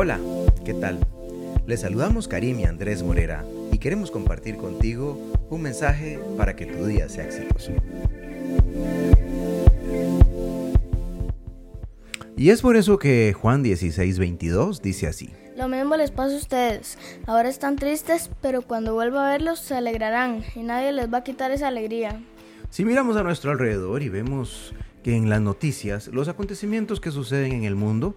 Hola, ¿qué tal? Les saludamos Karim y Andrés Morera y queremos compartir contigo un mensaje para que tu día sea exitoso. Y es por eso que Juan 16, 22 dice así. Lo mismo les pasa a ustedes. Ahora están tristes, pero cuando vuelva a verlos se alegrarán y nadie les va a quitar esa alegría. Si miramos a nuestro alrededor y vemos en las noticias los acontecimientos que suceden en el mundo,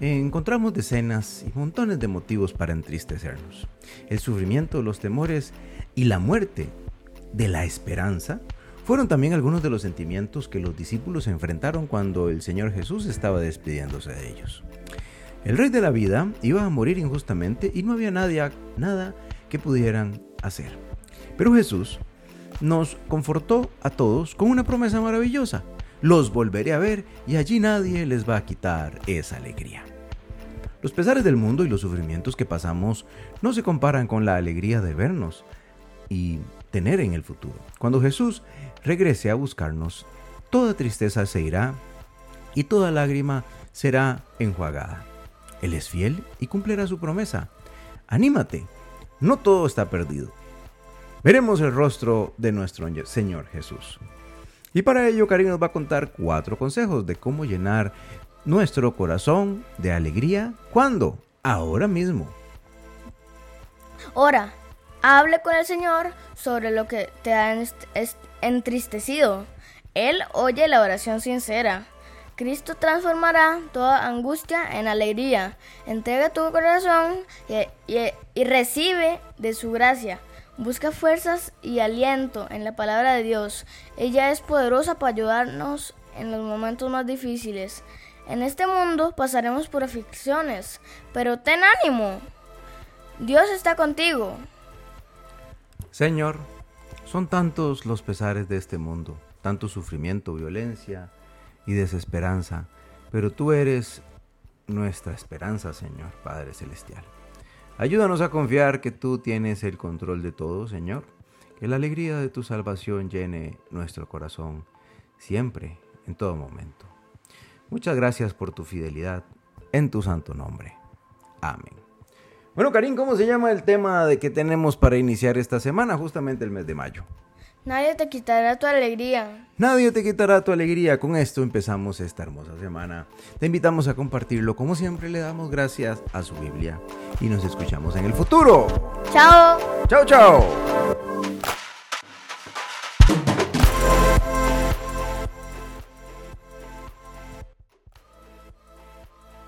encontramos decenas y montones de motivos para entristecernos. El sufrimiento, los temores y la muerte de la esperanza fueron también algunos de los sentimientos que los discípulos enfrentaron cuando el Señor Jesús estaba despidiéndose de ellos. El rey de la vida iba a morir injustamente y no había nadie, nada que pudieran hacer. Pero Jesús nos confortó a todos con una promesa maravillosa. Los volveré a ver y allí nadie les va a quitar esa alegría. Los pesares del mundo y los sufrimientos que pasamos no se comparan con la alegría de vernos y tener en el futuro. Cuando Jesús regrese a buscarnos, toda tristeza se irá y toda lágrima será enjuagada. Él es fiel y cumplirá su promesa. Anímate, no todo está perdido. Veremos el rostro de nuestro Señor Jesús. Y para ello, Karim nos va a contar cuatro consejos de cómo llenar nuestro corazón de alegría. ¿Cuándo? Ahora mismo. Ora, hable con el Señor sobre lo que te ha entristecido. Él oye la oración sincera. Cristo transformará toda angustia en alegría. Entrega tu corazón y, recibe de su gracia. Busca fuerzas y aliento en la palabra de Dios. Ella es poderosa para ayudarnos en los momentos más difíciles. En este mundo pasaremos por aflicciones, pero ten ánimo. Dios está contigo. Señor, son tantos los pesares de este mundo, tanto sufrimiento, violencia y desesperanza, pero tú eres nuestra esperanza, Señor, Padre Celestial. Ayúdanos a confiar que tú tienes el control de todo, Señor, que la alegría de tu salvación llene nuestro corazón siempre, en todo momento. Muchas gracias por tu fidelidad, en tu santo nombre. Amén. Bueno, Karim, ¿cómo se llama el tema de que tenemos para iniciar esta semana, justamente el mes de mayo? Nadie te quitará tu alegría. Nadie te quitará tu alegría. Con esto empezamos esta hermosa semana. Te invitamos a compartirlo. Como siempre, le damos gracias a su Biblia. Y nos escuchamos en el futuro. Chao. Chao, chao.